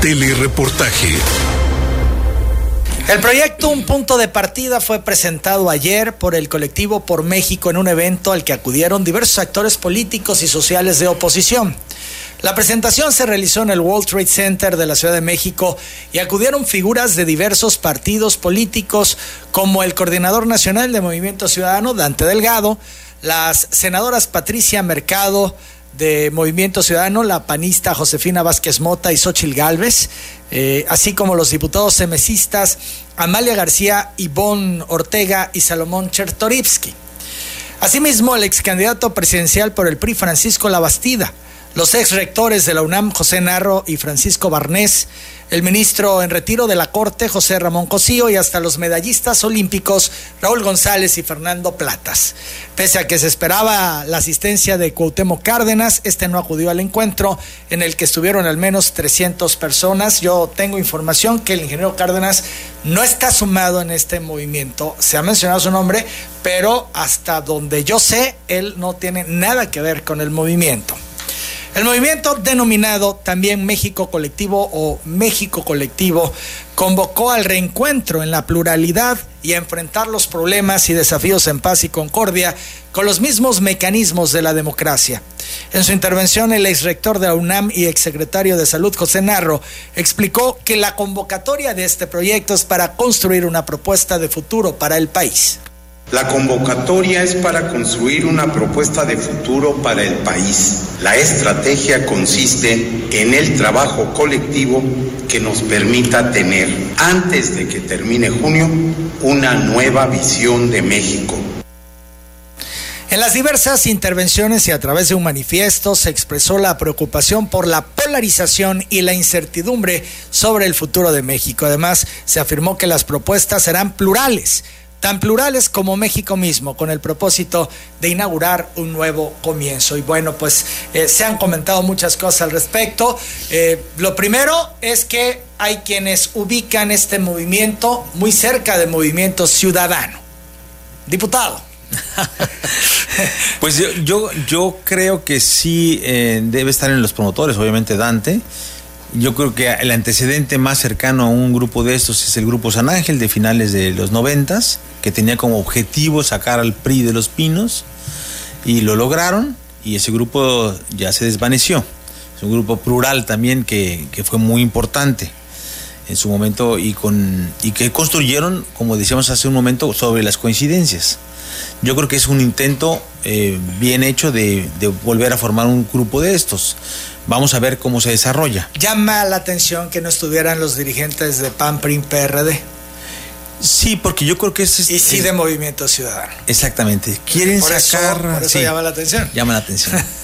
Telereportaje. El proyecto Un Punto de Partida fue presentado ayer por el colectivo Por México en un evento al que acudieron diversos actores políticos y sociales de oposición. La presentación se realizó en el World Trade Center de la Ciudad de México y acudieron figuras de diversos partidos políticos como el coordinador nacional de Movimiento Ciudadano, Dante Delgado, las senadoras Patricia Mercado, de Movimiento Ciudadano, la panista Josefina Vázquez Mota y Xochil Gálvez, eh, así como los diputados semesistas Amalia García, Ivonne Ortega y Salomón Chertorivsky. Asimismo, el ex candidato presidencial por el PRI, Francisco Labastida, los ex rectores de la UNAM, José Narro y Francisco Barnés, el ministro en retiro de la Corte, José Ramón Cosío, y hasta los medallistas olímpicos, Raúl González y Fernando Platas. Pese a que se esperaba la asistencia de Cuauhtémoc Cárdenas, este no acudió al encuentro en el que estuvieron al menos 300 personas. Yo tengo información que el ingeniero Cárdenas no está sumado en este movimiento. Se ha mencionado su nombre, pero hasta donde yo sé, él no tiene nada que ver con el movimiento. El movimiento denominado también México Colectivo o México Colectivo convocó al reencuentro en la pluralidad y a enfrentar los problemas y desafíos en paz y concordia con los mismos mecanismos de la democracia. En su intervención, el exrector de la UNAM y exsecretario de Salud, José Narro, explicó que la convocatoria de este proyecto es para construir una propuesta de futuro para el país. La convocatoria es para construir una propuesta de futuro para el país. La estrategia consiste en el trabajo colectivo que nos permita tener, antes de que termine junio, una nueva visión de México. En las diversas intervenciones y a través de un manifiesto se expresó la preocupación por la polarización y la incertidumbre sobre el futuro de México. Además, se afirmó que las propuestas serán plurales tan plurales como México mismo, con el propósito de inaugurar un nuevo comienzo. Y bueno, pues eh, se han comentado muchas cosas al respecto. Eh, lo primero es que hay quienes ubican este movimiento muy cerca del movimiento ciudadano. Diputado. pues yo, yo, creo que sí eh, debe estar en los promotores, obviamente Dante. Yo creo que el antecedente más cercano a un grupo de estos es el grupo San Ángel de finales de los noventas, que tenía como objetivo sacar al PRI de los pinos y lo lograron y ese grupo ya se desvaneció. Es un grupo plural también que, fue muy importante en su momento y, con, y que construyeron, como decíamos hace un momento, sobre las coincidencias. Yo creo que es un intento eh, bien hecho de, de volver a formar un grupo de estos. Vamos a ver cómo se desarrolla. Llama la atención que no estuvieran los dirigentes de PAN, PRI, PRD. Sí, porque yo creo que es... Y sí de Movimiento Ciudadano. Exactamente. Quieren por sacar... Eso, por eso llama la atención. Llama la atención.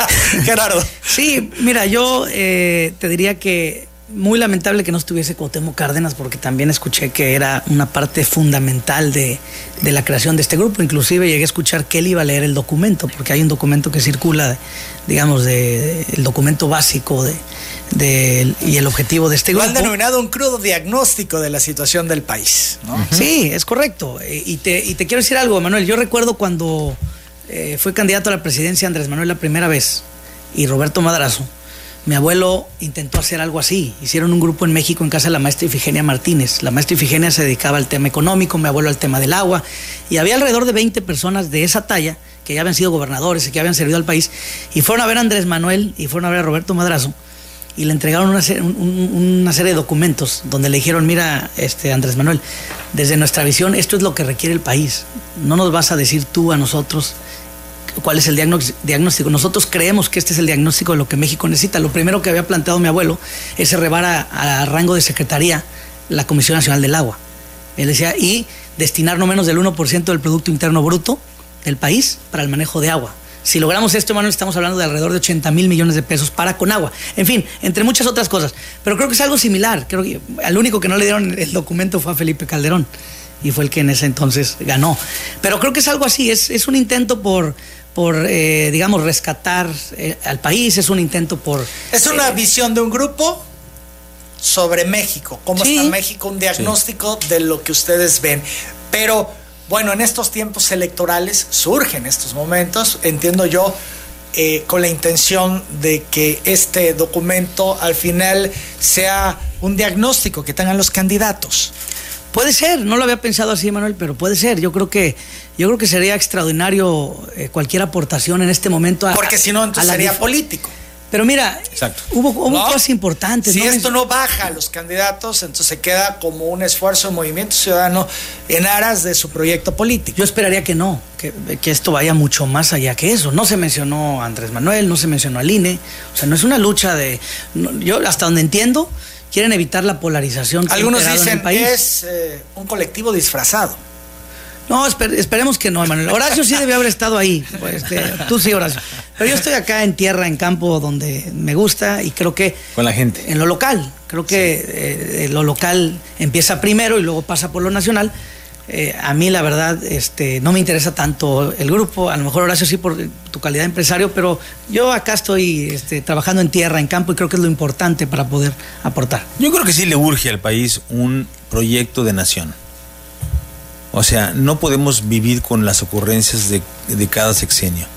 Gerardo. Sí, mira, yo eh, te diría que muy lamentable que no estuviese Cuauhtémoc Cárdenas porque también escuché que era una parte fundamental de, la creación de este grupo. Inclusive llegué a escuchar que él iba a leer el documento porque hay un documento que circula, digamos, de, el documento básico de, y el objetivo de este grupo. Lo han denominado un crudo diagnóstico de la situación del país. Sí, es correcto. Y te, y te quiero decir algo, Manuel. Yo recuerdo cuando eh, fue candidato a la presidencia Andrés Manuel la primera vez y Roberto Madrazo mi abuelo intentó hacer algo así. Hicieron un grupo en México en casa de la maestra Ifigenia Martínez. La maestra Ifigenia se dedicaba al tema económico, mi abuelo al tema del agua. Y había alrededor de 20 personas de esa talla que ya habían sido gobernadores y que habían servido al país. Y fueron a ver a Andrés Manuel y fueron a ver a Roberto Madrazo. Y le entregaron una, serie de documentos donde le dijeron, mira, este Andrés Manuel, desde nuestra visión esto es lo que requiere el país. No nos vas a decir tú a nosotros cuál es el diagnóstico. Nosotros creemos que este es el diagnóstico de lo que México necesita. Lo primero que había planteado mi abuelo es elevar a, rango de secretaría la Comisión Nacional del Agua. Él decía, y destinar no menos del 1% del Producto Interno Bruto del país para el manejo de agua. Si logramos esto, Manuel, estamos hablando de alrededor de 80 mil millones de pesos para con agua. En fin, entre muchas otras cosas. Pero creo que es algo similar. Creo que al único que no le dieron el documento fue a Felipe Calderón. Y fue el que en ese entonces ganó. Pero creo que es algo así. Es, es un intento por, por, eh, digamos, rescatar eh, al país, es un intento por... Es una eh, visión de un grupo sobre México, cómo está México, un diagnóstico de lo que ustedes ven. Pero bueno, en estos tiempos electorales surgen estos momentos, entiendo yo, eh, con la intención de que este documento al final sea un diagnóstico que tengan los candidatos. Puede ser, no lo había pensado así, Manuel, pero puede ser. Yo creo que, yo creo que sería extraordinario eh, cualquier aportación en este momento. A, Porque si no, entonces sería político. Pero mira, hubo, cosas importantes. Si esto no baja a los candidatos, entonces se queda como un esfuerzo de movimiento ciudadano en aras de su proyecto político. Yo esperaría que no, que, esto vaya mucho más allá que eso. No se mencionó a Andrés Manuel, no se mencionó al INE. O sea, no es una lucha de. yo, hasta donde entiendo, quieren evitar la polarización. Algunos dicen que es eh, un colectivo disfrazado. No, esperemos que no, Manuel. Horacio sí debe haber estado ahí. Pues, este, tú sí, Horacio. Pero yo estoy acá en tierra, en campo, donde me gusta y creo que... Con la gente. En lo local. Creo que eh, lo local empieza primero y luego pasa por lo nacional. Eh, a mí la verdad este, no me interesa tanto el grupo, a lo mejor Horacio sí por tu calidad de empresario, pero yo acá estoy este, trabajando en tierra, en campo y creo que es lo importante para poder aportar. Yo creo que sí le urge al país un proyecto de nación. O sea, no podemos vivir con las ocurrencias de, cada sexenio,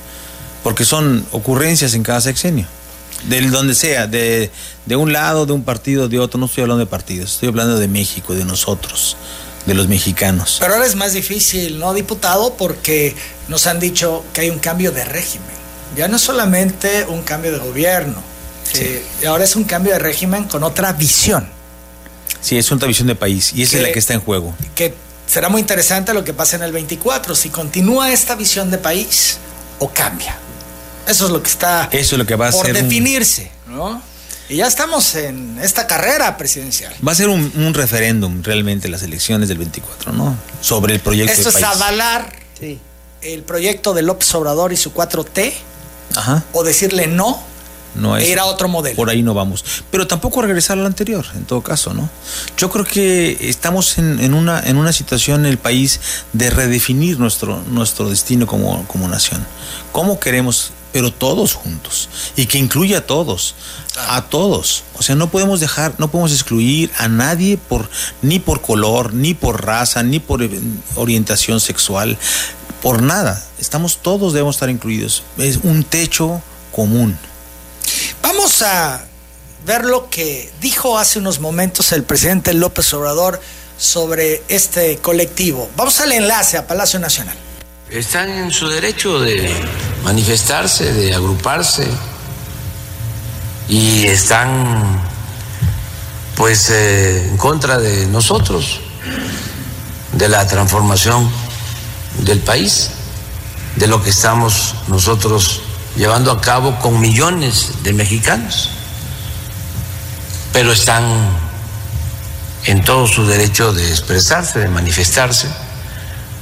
porque son ocurrencias en cada sexenio, del donde sea, de, de un lado, de un partido, de otro. No estoy hablando de partidos, estoy hablando de México, de nosotros, de los mexicanos. Pero ahora es más difícil, ¿no, diputado? Porque nos han dicho que hay un cambio de régimen. Ya no es solamente un cambio de gobierno, ahora es un cambio de régimen con otra visión. Sí, es otra visión de país y esa es la que está en juego. Que será muy interesante lo que pasa en el 24, si continúa esta visión de país o cambia. Eso es lo que está Eso es lo que va a por definirse, ¿no? Y ya estamos en esta carrera presidencial. Va a ser un, referéndum realmente las elecciones del 24, ¿no? Sobre el proyecto Esto es avalar el proyecto de López Obrador y su 4T Ajá. o decirle no no es, ir a otro modelo. Por ahí no vamos. Pero tampoco regresar al anterior, en todo caso, ¿no? Yo creo que estamos en, una, en una situación en el país de redefinir nuestro, nuestro destino como, como nación. ¿Cómo queremos pero todos juntos y que incluya a todos, a todos. O sea, no podemos dejar, no podemos excluir a nadie por ni por color, ni por raza, ni por orientación sexual, por nada. Estamos todos debemos estar incluidos. Es un techo común. Vamos a ver lo que dijo hace unos momentos el presidente López Obrador sobre este colectivo. Vamos al enlace a Palacio Nacional. Están en su derecho de manifestarse, de agruparse y están pues eh, en contra de nosotros, de la transformación del país, de lo que estamos nosotros llevando a cabo con millones de mexicanos, pero están en todo su derecho de expresarse, de manifestarse.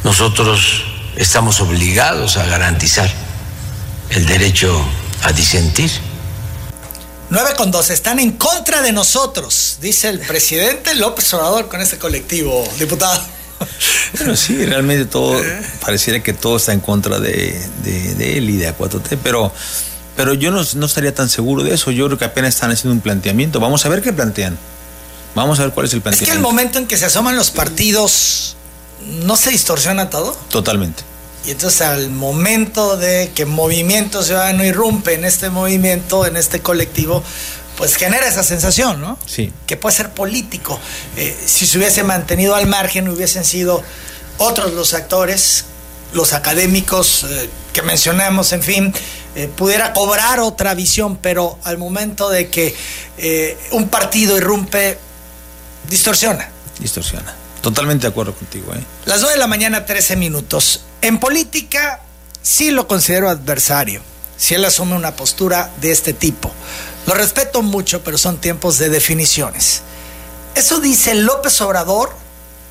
Nosotros estamos obligados a garantizar el derecho a disentir. 9 con 2 están en contra de nosotros, dice el presidente López Obrador con este colectivo, diputado. Bueno, sí, realmente todo, pareciera que todo está en contra de, él y de A4T, pero, pero yo no, estaría tan seguro de eso. Yo creo que apenas están haciendo un planteamiento. Vamos a ver qué plantean. Vamos a ver cuál es el planteamiento. Es que el momento en que se asoman los partidos, ¿no se distorsiona todo? Totalmente. Y entonces al momento de que Movimiento Ciudadano irrumpe en este movimiento, en este colectivo, pues genera esa sensación, ¿no? Sí. Que puede ser político. Eh, si se hubiese mantenido al margen, hubiesen sido otros los actores, los académicos eh, que mencionamos, en fin, eh, pudiera cobrar otra visión, pero al momento de que un partido irrumpe, distorsiona. Distorsiona. Totalmente de acuerdo contigo. ¿eh? Las 9 de la mañana, 13 minutos. En política, sí lo considero adversario, si él asume una postura de este tipo. Lo respeto mucho, pero son tiempos de definiciones. Eso dice López Obrador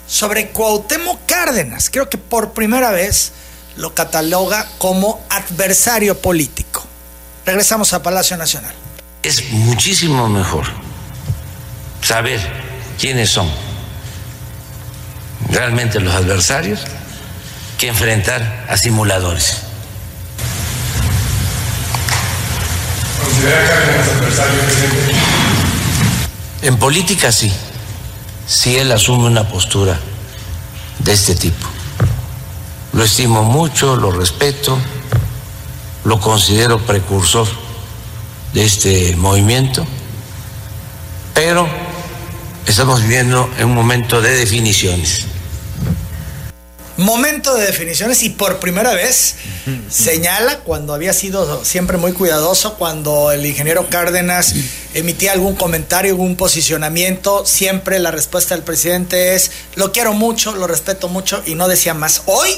sobre Cuauhtémoc Cárdenas. Creo que por primera vez lo cataloga como adversario político. Regresamos a Palacio Nacional. Es muchísimo mejor saber quiénes son realmente los adversarios que enfrentar a simuladores. En política sí, si él asume una postura de este tipo. Lo estimo mucho, lo respeto lo considero precursor de este movimiento, pero estamos viviendo en un momento de definiciones. Momento de definiciones y por primera vez señala cuando había sido siempre muy cuidadoso, cuando el ingeniero Cárdenas emitía algún comentario, algún posicionamiento, siempre la respuesta del presidente es, lo quiero mucho, lo respeto mucho y no decía más. Hoy,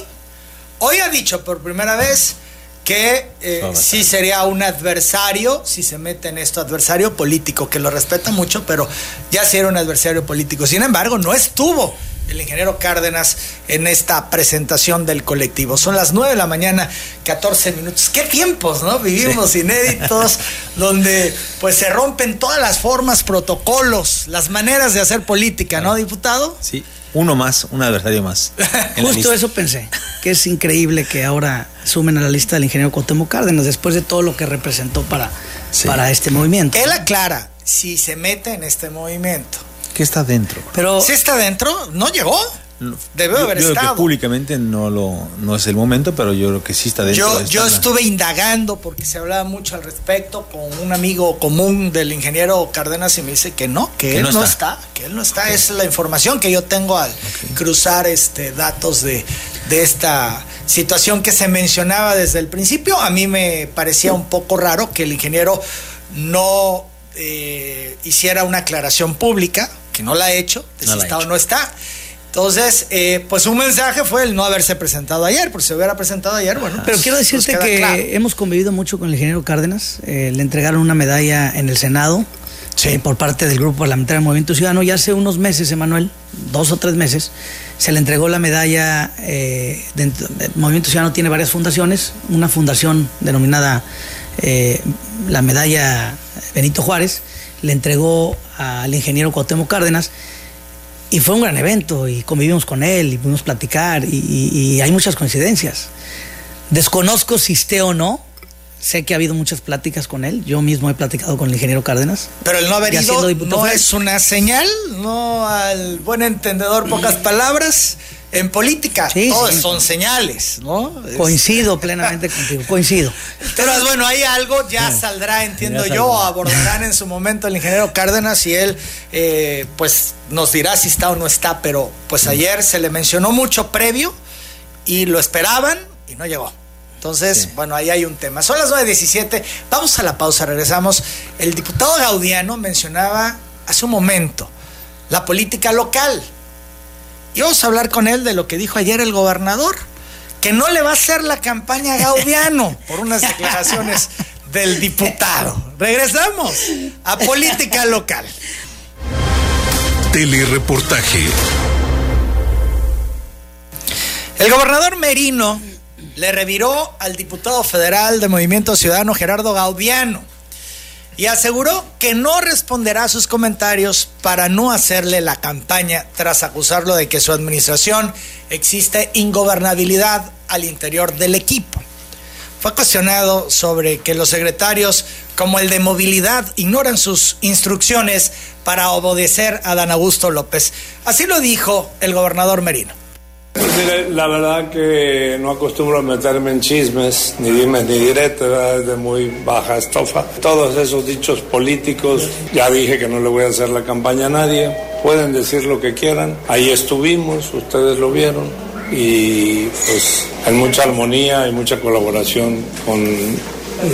hoy ha dicho por primera vez que eh, sí sería un adversario, si se mete en esto, adversario político, que lo respeta mucho, pero ya sí era un adversario político. Sin embargo, no estuvo el ingeniero Cárdenas en esta presentación del colectivo. Son las 9 de la mañana, 14 minutos. ¿Qué tiempos, no? Vivimos inéditos, donde pues se rompen todas las formas, protocolos, las maneras de hacer política, ¿no, diputado? Sí, uno más, un adversario más. Justo eso pensé, que es increíble que ahora sumen a la lista del ingeniero Cuauhtémoc Cárdenas después de todo lo que representó para, para este movimiento. Él aclara si se mete en este movimiento ¿Qué está dentro? Pero si está dentro, no llegó. Debe haber yo estado. Creo que públicamente no lo no es el momento, pero yo creo que sí está dentro. Yo, yo estuve indagando porque se hablaba mucho al respecto con un amigo común del ingeniero Cárdenas y me dice que no, que, él no está. que él no está. Es la información que yo tengo al cruzar este datos de, de esta situación que se mencionaba desde el principio. A mí me parecía un poco raro que el ingeniero no eh, hiciera una aclaración pública que no la ha hecho, de si está o no está. Entonces, eh, pues un mensaje fue el no haberse presentado ayer, porque si se hubiera presentado ayer, bueno. Pero quiero decirte que hemos convivido mucho con el ingeniero Cárdenas. Eh, le entregaron una medalla en el Senado eh, por parte del Grupo Parlamentario del Movimiento Ciudadano. Y hace unos meses, Emanuel, dos o tres meses, se le entregó la medalla. el Movimiento Ciudadano tiene varias fundaciones. Una fundación denominada la medalla Benito Juárez le entregó al ingeniero Cuauhtémoc Cárdenas y fue un gran evento y convivimos con él y pudimos platicar y, hay muchas coincidencias. Desconozco si esté o no, sé que ha habido muchas pláticas con él. Yo mismo he platicado con el ingeniero Cárdenas. Pero el no haber ido no es una señal, no al buen entendedor, pocas palabras. En política, todos son señales, ¿no? Coincido plenamente contigo, coincido. Pero bueno, hay algo, ya saldrá, entiendo yo, abordarán en su momento el ingeniero Cárdenas y él, eh, pues nos dirá si está o no está, pero pues ayer se le mencionó mucho previo y lo esperaban y no llegó. Entonces, bueno, ahí hay un tema. Son las 9.17, vamos a la pausa, regresamos. El diputado Gaudiano mencionaba hace un momento la política local. Y vamos a hablar con él de lo que dijo ayer el gobernador, que no le va a hacer la campaña a Gaudiano por unas declaraciones del diputado. Regresamos a política local. Telereportaje. El gobernador Merino le reviró al diputado federal de Movimiento Ciudadano Gerardo Gaudiano y aseguró que no responderá a sus comentarios para no hacerle la campaña tras acusarlo de que su administración existe ingobernabilidad al interior del equipo. Fue cuestionado sobre que los secretarios, como el de movilidad, ignoran sus instrucciones para obedecer a Dan Augusto López. Así lo dijo el gobernador Merino. Pues mire, la verdad que no acostumbro a meterme en chismes, ni dimes ni directas, es de muy baja estofa. Todos esos dichos políticos, ya dije que no le voy a hacer la campaña a nadie, pueden decir lo que quieran, ahí estuvimos, ustedes lo vieron, y pues hay mucha armonía y mucha colaboración con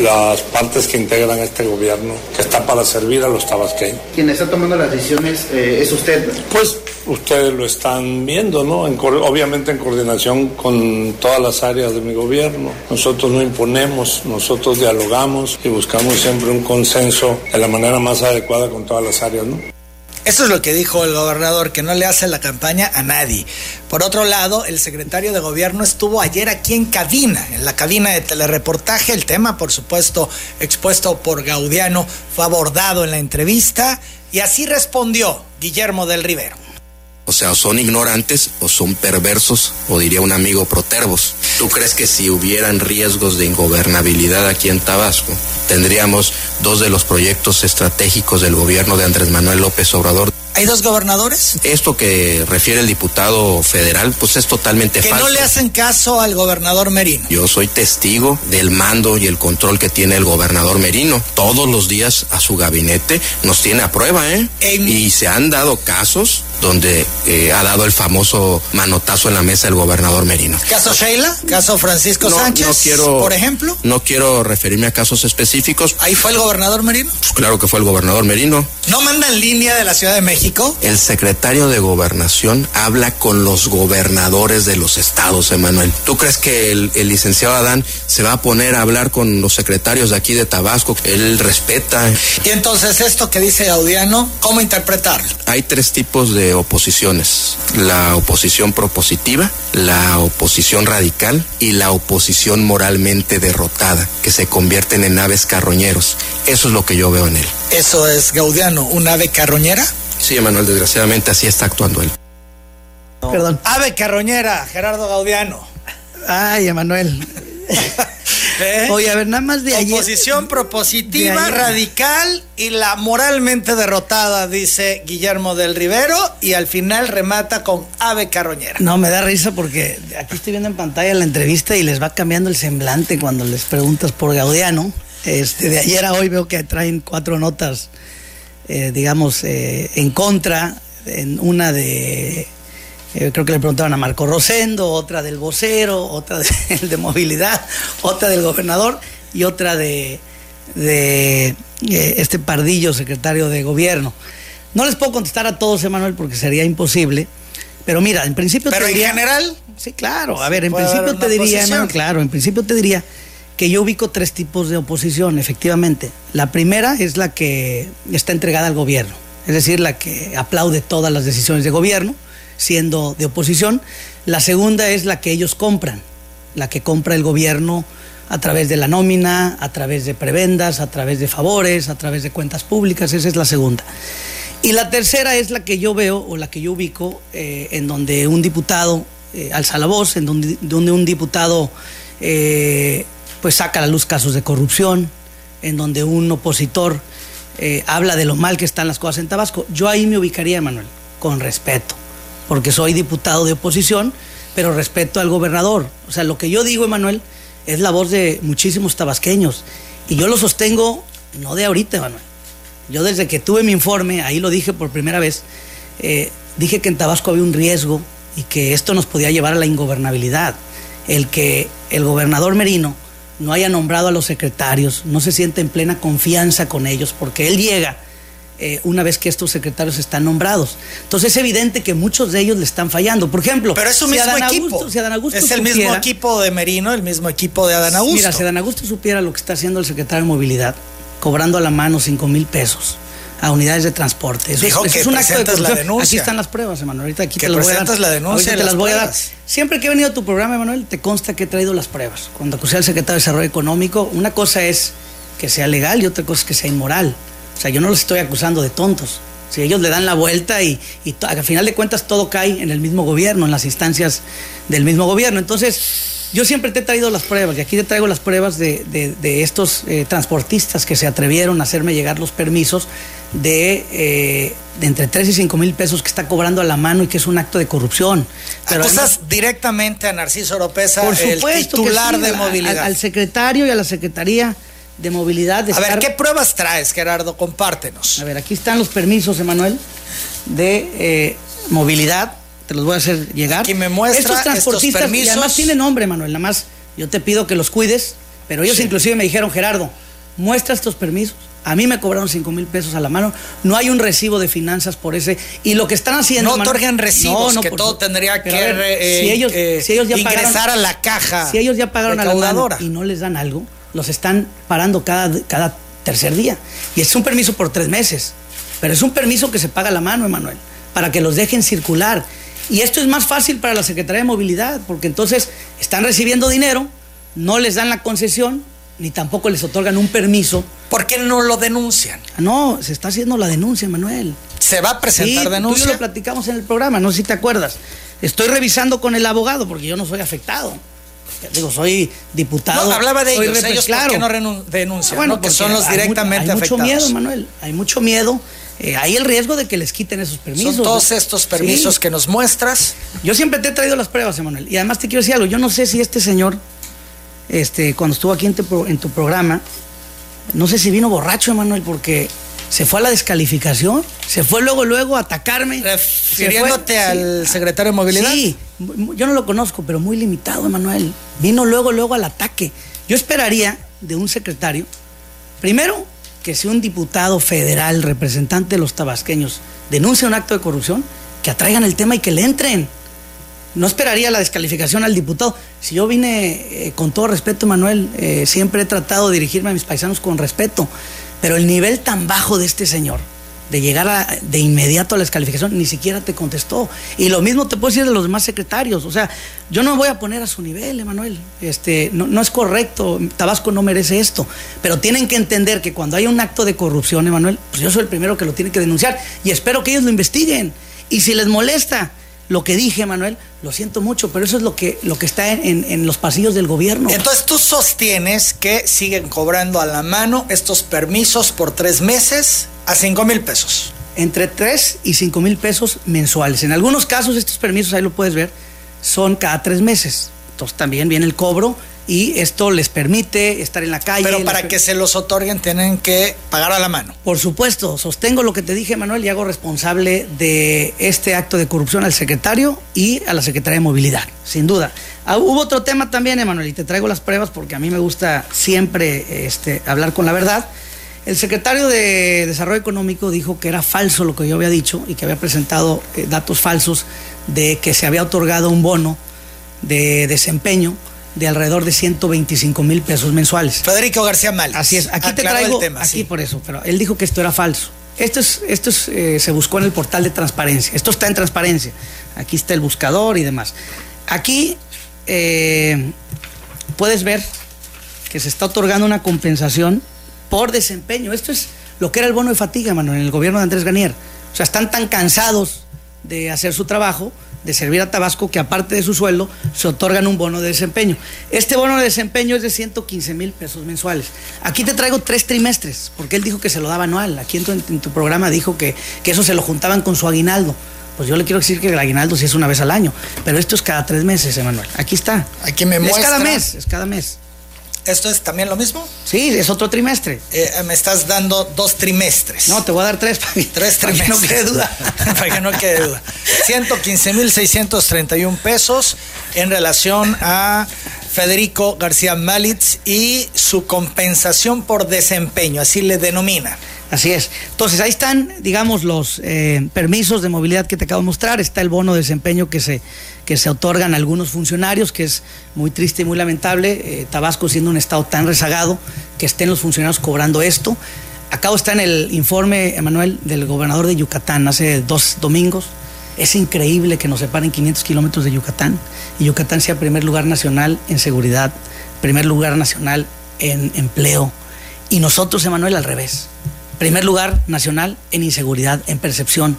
las partes que integran este gobierno, que está para servir a los tabasqueños. Quien está tomando las decisiones eh, es usted. Pues ustedes lo están viendo, ¿no? obviamente en coordinación con todas las áreas de mi gobierno. Nosotros no imponemos, nosotros dialogamos y buscamos siempre un consenso de la manera más adecuada con todas las áreas, ¿no? Eso es lo que dijo el gobernador, que no le hace la campaña a nadie. Por otro lado, el secretario de gobierno estuvo ayer aquí en cabina, en la cabina de telereportaje. El tema, por supuesto, expuesto por Gaudiano, fue abordado en la entrevista y así respondió Guillermo del Rivero. O sea, son ignorantes o son perversos, o diría un amigo protervos. ¿Tú crees que si hubieran riesgos de ingobernabilidad aquí en Tabasco, tendríamos dos de los proyectos estratégicos del gobierno de Andrés Manuel López Obrador? ¿Hay dos gobernadores? Esto que refiere el diputado federal, pues es totalmente que falso. no le hacen caso al gobernador Merino. Yo soy testigo del mando y el control que tiene el gobernador Merino. Todos los días a su gabinete nos tiene a prueba, ¿eh? En- Y se han dado casos donde eh, ha dado el famoso manotazo en la mesa el gobernador Merino. ¿Caso Sheila? ¿Caso Francisco No, Sánchez? no quiero, Por ejemplo. No quiero referirme a casos específicos. Ahí fue el gobernador Merino. Pues claro que fue el gobernador Merino. ¿No manda en línea de la Ciudad de México? El secretario de Gobernación habla con los gobernadores de los estados, Emanuel. ¿Tú crees que el, el licenciado Adán se va a poner a hablar con los secretarios de aquí de Tabasco? Él respeta. Y entonces esto que dice Gaudiano, ¿cómo interpretarlo? Hay tres tipos de oposiciones. La oposición propositiva, la oposición radical y la oposición moralmente derrotada, que se convierten en aves carroñeros. Eso es lo que yo veo en él. Eso es Gaudiano, un ave carroñera. Sí, Emanuel, desgraciadamente así está actuando él. Perdón. Ave carroñera, Gerardo Gaudiano. Ay, Emanuel. ¿Eh? Oye, a ver, nada más de ayer. Oposición propositiva, ayer. radical y la moralmente derrotada, dice Guillermo del Rivero, y al final remata con ave carroñera. No, me da risa porque aquí estoy viendo en pantalla la entrevista y les va cambiando el semblante cuando les preguntas por Gaudiano. Este, de ayer a hoy veo que traen cuatro notas, eh, digamos, eh, en contra. En una de, eh, creo que le preguntaban a Marco Rosendo, otra del vocero, otra de, de movilidad, otra del gobernador y otra de, de eh, este Pardillo, secretario de gobierno. No les puedo contestar a todos, Emanuel, porque sería imposible. Pero mira, en principio Pero te en diría. general, Sí, claro. A ver, en principio te diría, no, claro, en principio te diría que yo ubico tres tipos de oposición, efectivamente. La primera es la que está entregada al gobierno, es decir, la que aplaude todas las decisiones de gobierno, siendo de oposición. La segunda es la que ellos compran, la que compra el gobierno a través de la nómina, a través de prebendas, a través de favores, a través de cuentas públicas, esa es la segunda. Y la tercera es la que yo veo o la que yo ubico eh, en donde un diputado eh, alza la voz, en donde, un diputado eh, pues saca a la luz casos de corrupción, en donde un opositor habla de lo mal que están las cosas en Tabasco. Yo ahí me ubicaría, Manuel, con respeto, porque soy diputado de oposición, pero respeto al gobernador. O sea, lo que yo digo, Emanuel, es la voz de muchísimos tabasqueños. Y yo lo sostengo no de ahorita, Manuel. Yo desde que tuve mi informe, ahí lo dije por primera vez, eh, dije que en Tabasco había un riesgo y que esto nos podía llevar a la ingobernabilidad. El que el gobernador Merino no haya nombrado a los secretarios, no se siente en plena confianza con ellos, porque él llega eh, una vez que estos secretarios están nombrados. Entonces es evidente que muchos de ellos le están fallando. Por ejemplo, pero es su si mismo Adán equipo. Augusto- si Adán Augusto es el mismo supiera- equipo de Merino, el mismo equipo de Adán Augusto. Mira, si Adán Augusto supiera lo que está haciendo el secretario de Movilidad, cobrando a la mano 5 mil pesos a unidades de transporte. Eso, Dijo eso que es un acto de la denuncia. Aquí están las pruebas, Emanuel. Ahorita aquí Que te las voy a dar. la denuncia te las las voy a dar. Siempre que he venido a tu programa, Emanuel, te consta que he traído las pruebas. Cuando acusé al secretario de Desarrollo Económico, una cosa es que sea legal y otra cosa es que sea inmoral. O sea, yo no los estoy acusando de tontos. Si ellos le dan la vuelta y, y al final de cuentas todo cae en el mismo gobierno, en las instancias del mismo gobierno. Entonces, yo siempre te he traído las pruebas y aquí te traigo las pruebas de, de- de estos eh, transportistas que se atrevieron a hacerme llegar los permisos de, eh, de entre 3 y 5 mil pesos que está cobrando a la mano y que es un acto de corrupción. Pero Acusas además- directamente a Narciso Oropesa, por el que titular sí, de movilidad. Al, al secretario y a la secretaría de movilidad. de a ver, ¿qué pruebas traes, Gerardo? Compártenos. a ver, aquí están los permisos, Emanuel, de eh, movilidad. Te los voy a hacer llegar. Aquí me muestra Estos transportistas, estos permisos. y además tienen nombre, Manuel. Nada más yo te pido que los cuides, pero ellos Sí. inclusive me dijeron, Gerardo, muestra estos permisos. A mí me cobraron 5 mil pesos a la mano. No hay un recibo de finanzas por ese. Y lo que están haciendo. No Manuel- otorgan recibos, que por todo su- tendría que ver, eh, si ellos, eh, si ellos ya ingresar pagaron- a la caja. si ellos ya pagaron a la mano y no les dan algo, los están parando cada, cada tercer día. Y es un permiso por tres meses. Pero es un permiso que se paga a la mano, Emanuel, para que los dejen circular. Y esto es más fácil para la Secretaría de Movilidad, porque entonces están recibiendo dinero, no les dan la concesión, ni tampoco les otorgan un permiso. ¿Por qué no lo denuncian? Ah, No, se está haciendo la denuncia, Manuel. ¿Se va a presentar Sí, Tú y denuncia? yo lo platicamos en el programa, no sé si te acuerdas. Estoy revisando con el abogado, porque yo no soy afectado. Digo, soy diputado. No, hablaba de ellos, ellos claro. ¿por qué no denuncian? Bueno, ¿no? Que porque son los hay directamente hay mucho afectados. miedo, Manuel. Hay mucho miedo. Eh, hay el riesgo de que les quiten esos permisos. Son todos estos permisos Sí. que nos muestras. Yo siempre te he traído las pruebas, Emanuel. Y además te quiero decir algo. Yo no sé si este señor, este, cuando estuvo aquí en tu, en tu programa, no sé si vino borracho, Emanuel, porque se fue a la descalificación, se fue luego, luego a atacarme. Refiriéndote fue- al sí. secretario de Movilidad. Sí, yo no lo conozco, pero muy limitado, Emanuel. Vino luego, luego al ataque. Yo esperaría de un secretario, primero, que si un diputado federal, representante de los tabasqueños, denuncia un acto de corrupción, que atraigan el tema y que le entren. No esperaría la descalificación al diputado. Si yo vine eh, con todo respeto, Manuel, eh, siempre he tratado de dirigirme a mis paisanos con respeto, pero el nivel tan bajo de este señor, de llegar de inmediato a la descalificación, ni siquiera te contestó. Y lo mismo te puedo decir de los demás secretarios. O sea, yo no me voy a poner a su nivel, Emanuel. Este, no, no es correcto. Tabasco no merece esto. Pero tienen que entender que cuando hay un acto de corrupción, Emanuel, pues yo soy el primero que lo tiene que denunciar. Y espero que ellos lo investiguen. Y si les molesta lo que dije, Manuel, lo siento mucho, pero eso es lo que, lo que está en, en- en los pasillos del gobierno. Entonces tú sostienes que siguen cobrando a la mano estos permisos por tres meses a cinco mil pesos. entre 3 y 5 mil pesos mensuales. En algunos casos estos permisos, ahí lo puedes ver, son cada tres meses. Entonces también viene el cobro y esto les permite estar en la calle. Pero para que se los otorguen tienen que pagar a la mano. Por supuesto, sostengo lo que te dije, Manuel, y hago responsable de este acto de corrupción al secretario y a la Secretaría de Movilidad, sin duda. Ah, hubo otro tema también, Emanuel, y te traigo las pruebas porque a mí me gusta siempre este, hablar con la verdad. El secretario de Desarrollo Económico dijo que era falso lo que yo había dicho y que había presentado eh, datos falsos de que se había otorgado un bono de desempeño de alrededor de 125 mil pesos mensuales. Federico García Mal. Así es, aquí te traigo, el tema, aquí sí. por eso, pero él dijo que esto era falso. Esto es, esto es, eh, se buscó en el portal de transparencia. Esto está en transparencia. Aquí está el buscador y demás. Aquí eh, puedes ver que se está otorgando una compensación por desempeño. Esto es lo que era el bono de fatiga, mano, en el gobierno de Andrés Ganier. O sea, están tan cansados de hacer su trabajo, de servir a Tabasco, que aparte de su sueldo, se otorgan un bono de desempeño. Este bono de desempeño es de 115 mil pesos mensuales. Aquí te traigo tres trimestres, porque él dijo que se lo daba anual. Aquí en tu, en tu programa dijo que, que eso se lo juntaban con su aguinaldo. Pues yo le quiero decir que el aguinaldo sí es una vez al año, pero esto es cada tres meses, Emanuel. Aquí está. Aquí me es muestra. cada mes, es cada mes. ¿Esto es también lo mismo? Sí, es otro trimestre. Eh, me estás dando dos trimestres. No, te voy a dar tres para que, Tres para que trimestres. no quede duda. Para que no quede duda. 115.631 pesos en relación a Federico García Malitz y su compensación por desempeño, así le denomina. Así es. Entonces, ahí están, digamos, los eh, permisos de movilidad que te acabo de mostrar. Está el bono de desempeño que se, que se otorgan a algunos funcionarios, que es muy triste y muy lamentable. eh, Tabasco siendo un estado tan rezagado, que estén los funcionarios cobrando esto. Acabo está en el informe, Emanuel, del gobernador de Yucatán hace dos domingos. Es increíble que nos separen 500 kilómetros de Yucatán y Yucatán sea primer lugar nacional en seguridad, primer lugar nacional en empleo. Y nosotros, Emanuel, al revés. Primer lugar nacional en inseguridad, en percepción.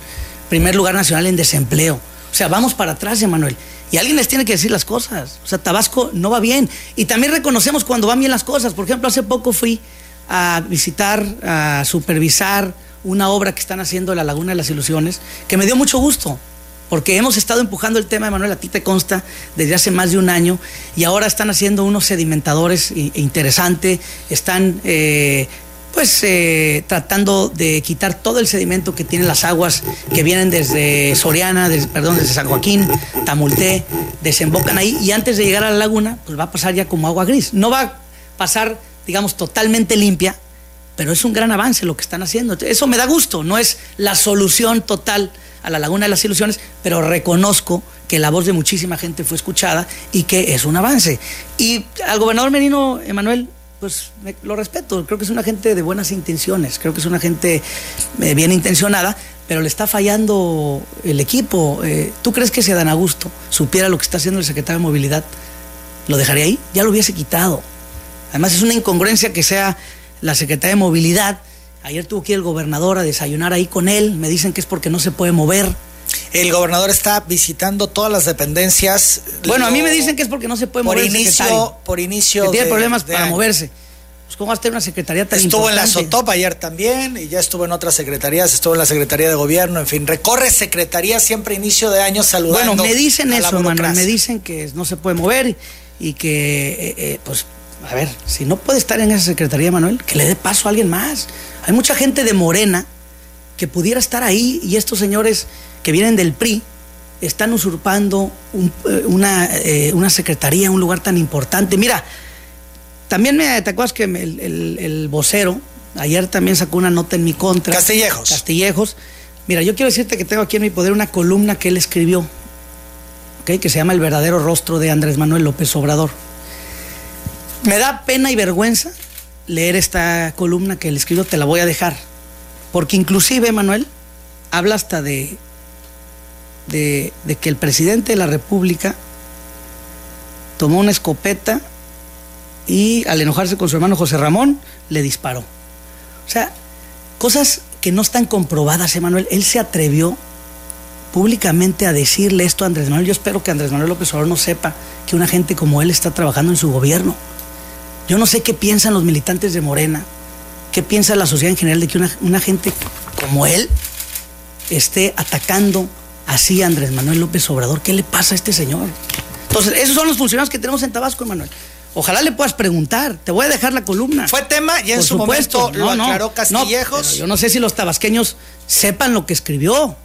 Primer lugar nacional en desempleo. O sea, vamos para atrás, Emanuel. Y alguien les tiene que decir las cosas. O sea, Tabasco no va bien. Y también reconocemos cuando van bien las cosas. Por ejemplo, hace poco fui a visitar, a supervisar una obra que están haciendo en la Laguna de las Ilusiones, que me dio mucho gusto porque hemos estado empujando el tema de Manuel, a ti te consta, desde hace más de un año, y ahora están haciendo unos sedimentadores i- interesante, están eh, pues eh, tratando de quitar todo el sedimento que tienen las aguas que vienen desde Soriana, perdón, desde San Joaquín, Tamulté, desembocan ahí, y antes de llegar a la laguna, pues va a pasar ya como agua gris. No va a pasar, digamos, totalmente limpia, pero es un gran avance lo que están haciendo. Eso me da gusto, no es la solución total a la Laguna de las Ilusiones, pero reconozco que la voz de muchísima gente fue escuchada y que es un avance. Y al gobernador Merino, Emanuel, pues me- lo respeto, creo que es una gente de buenas intenciones, creo que es una gente eh, bien intencionada, pero le está fallando el equipo. Eh, ¿Tú crees que si Adán Augusto supiera lo que está haciendo el secretario de Movilidad, lo dejaría ahí? Ya lo hubiese quitado. Además es una incongruencia que sea la secretaria de Movilidad. Ayer tuvo que ir el gobernador a desayunar ahí con él. Me dicen que es porque no se puede mover. El gobernador está visitando todas las dependencias. Bueno, a mí me dicen que es porque no se puede por mover inicio, por inicio que tiene de- problemas de para año. moverse. Pues cómo va a estar una secretaría tan Estuvo en la? SOTOP ayer también y ya estuvo en otras secretarías, estuvo en la Secretaría de Gobierno, en fin, recorre secretarías siempre inicio de año saludando. Bueno, me dicen eso, Manuel, me dicen que no se puede mover y que, eh, eh, pues, a ver, si no puede estar en esa secretaría, Manuel, que le dé paso a alguien más. Hay mucha gente de Morena que pudiera estar ahí y estos señores que vienen del PRI están usurpando un- eh, una, eh, una secretaría, un lugar tan importante. Mira, también me te acuerdas que el, el- el vocero ayer también sacó una nota en mi contra. Castillejos. Castillejos. Mira, yo quiero decirte que tengo aquí en mi poder una columna que él escribió, ¿ok? que se llama El verdadero rostro de Andrés Manuel López Obrador. Me da pena y vergüenza leer esta columna que él escribió, te la voy a dejar. Porque inclusive, Manuel, habla hasta de, de, que el presidente de la República tomó una escopeta y al enojarse con su hermano José Ramón, le disparó. O sea, cosas que no están comprobadas, Emanuel. Él se atrevió públicamente a decirle esto a Andrés Manuel. Yo espero que Andrés Manuel López Obrador no sepa que una gente como él está trabajando en su gobierno. Yo no sé qué piensan los militantes de Morena, qué piensa la sociedad en general de que una gente como él esté atacando así Andrés Manuel López Obrador. ¿Qué le pasa a este señor? Entonces, esos son los funcionarios que tenemos en Tabasco, Emanuel. Ojalá le puedas preguntar. Te voy a dejar la columna. Fue tema y en Por su supuesto. momento lo No, aclaró Castillejos. yo no sé si los tabasqueños sepan lo que escribió.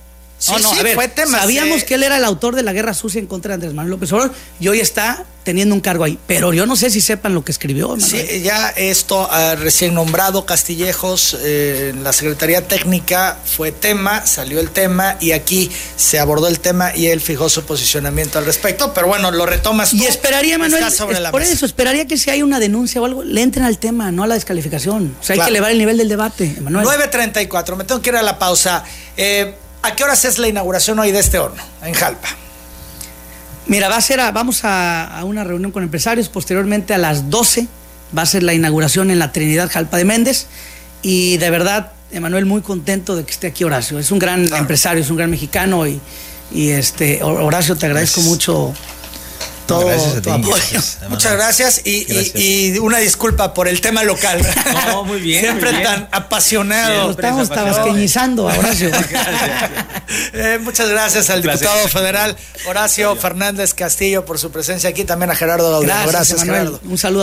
Sí, no, no, sí, a ver, fue tema, sabíamos que él era el autor de la guerra sucia en contra de Andrés Manuel López Obrador y hoy está teniendo un cargo ahí. Pero yo no sé si sepan lo que escribió. Manuel. Sí, ya esto ah, recién nombrado Castillejos eh, en la Secretaría Técnica fue tema, salió el tema y aquí se abordó el tema y él fijó su posicionamiento al respecto. Pero bueno, lo retomas tú. Y esperaría, Manuel, sobre es- la por mesa. eso, esperaría que si hay una denuncia o algo, le entren al tema, no a la descalificación. O sea, hay que elevar el nivel del debate, Manuel. 9.34, me tengo que ir a la pausa. Eh, ¿A qué horas es la inauguración hoy de este horno en Jalpa? Mira, va a ser a- vamos a, a una reunión con empresarios, posteriormente a las 12 va a ser la inauguración en la Trinidad Jalpa de Méndez y de verdad, Emanuel, muy contento de que esté aquí Horacio. Es un gran empresario, es un gran mexicano y, y este Horacio, te agradezco mucho todo Gracias a tu ti. apoyo. Gracias, Emanuel. Muchas gracias y, y- Gracias. y una disculpa por el tema local. No, muy bien, Siempre muy bien. tan apasionado. Estamos tabasqueñizando a Horacio. Eh, muchas gracias al diputado federal Horacio Fernández Castillo por su presencia aquí, también a Gerardo Gaudiano. Gracias. Gerardo. Un saludo a